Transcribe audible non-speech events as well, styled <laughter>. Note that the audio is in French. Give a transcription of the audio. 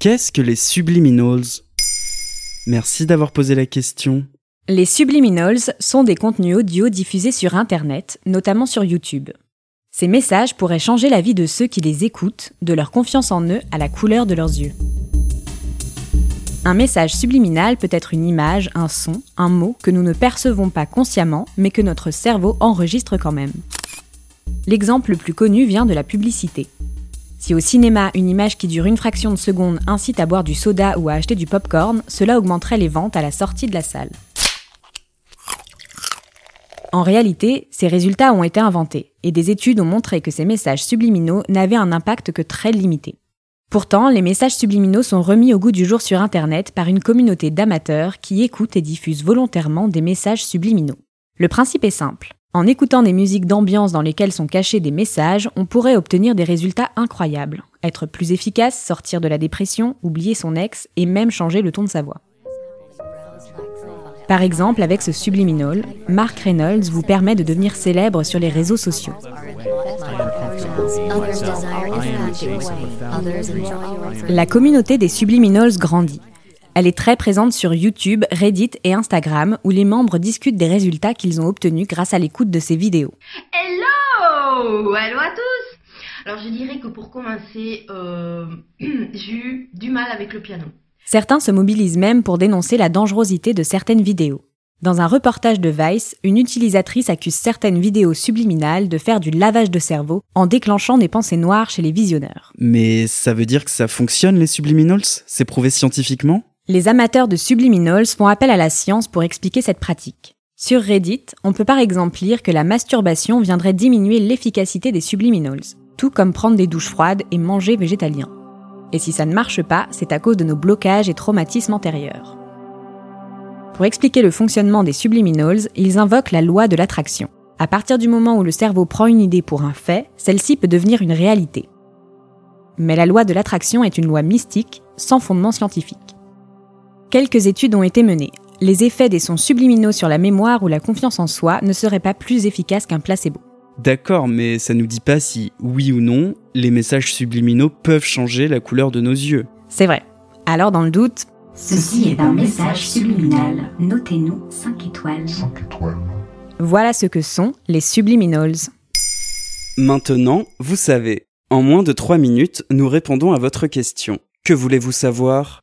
Qu'est-ce que les subliminals? Merci d'avoir posé la question. Les subliminals sont des contenus audio diffusés sur Internet, notamment sur YouTube. Ces messages pourraient changer la vie de ceux qui les écoutent, de leur confiance en eux à la couleur de leurs yeux. Un message subliminal peut être une image, un son, un mot que nous ne percevons pas consciemment, mais que notre cerveau enregistre quand même. L'exemple le plus connu vient de la publicité. Si au cinéma, une image qui dure une fraction de seconde incite à boire du soda ou à acheter du popcorn, cela augmenterait les ventes à la sortie de la salle. En réalité, ces résultats ont été inventés, et des études ont montré que ces messages subliminaux n'avaient un impact que très limité. Pourtant, les messages subliminaux sont remis au goût du jour sur Internet par une communauté d'amateurs qui écoutent et diffusent volontairement des messages subliminaux. Le principe est simple. En écoutant des musiques d'ambiance dans lesquelles sont cachés des messages, on pourrait obtenir des résultats incroyables. Être plus efficace, sortir de la dépression, oublier son ex et même changer le ton de sa voix. Par exemple, avec ce subliminal, Mark Reynolds vous permet de devenir célèbre sur les réseaux sociaux. La communauté des subliminals grandit. Elle est très présente sur YouTube, Reddit et Instagram, où les membres discutent des résultats qu'ils ont obtenus grâce à l'écoute de ces vidéos. Hello Hello à tous Alors je dirais que pour commencer, euh, <clears throat> j'ai eu du mal avec le piano. Certains se mobilisent même pour dénoncer la dangerosité de certaines vidéos. Dans un reportage de Vice, une utilisatrice accuse certaines vidéos subliminales de faire du lavage de cerveau en déclenchant des pensées noires chez les visionneurs. Mais ça veut dire que ça fonctionne les subliminals? C'est prouvé scientifiquement? Les amateurs de subliminals font appel à la science pour expliquer cette pratique. Sur Reddit, on peut par exemple lire que la masturbation viendrait diminuer l'efficacité des subliminals, tout comme prendre des douches froides et manger végétalien. Et si ça ne marche pas, c'est à cause de nos blocages et traumatismes antérieurs. Pour expliquer le fonctionnement des subliminals, ils invoquent la loi de l'attraction. À partir du moment où le cerveau prend une idée pour un fait, celle-ci peut devenir une réalité. Mais la loi de l'attraction est une loi mystique, sans fondement scientifique. Quelques études ont été menées. Les effets des sons subliminaux sur la mémoire ou la confiance en soi ne seraient pas plus efficaces qu'un placebo. D'accord, mais ça nous dit pas si, oui ou non, les messages subliminaux peuvent changer la couleur de nos yeux. C'est vrai. Alors, dans le doute. Ceci est un message subliminal. Notez-nous 5 étoiles. 5 étoiles. Voilà ce que sont les subliminals. Maintenant, vous savez. En moins de 3 minutes, nous répondons à votre question. Que voulez-vous savoir?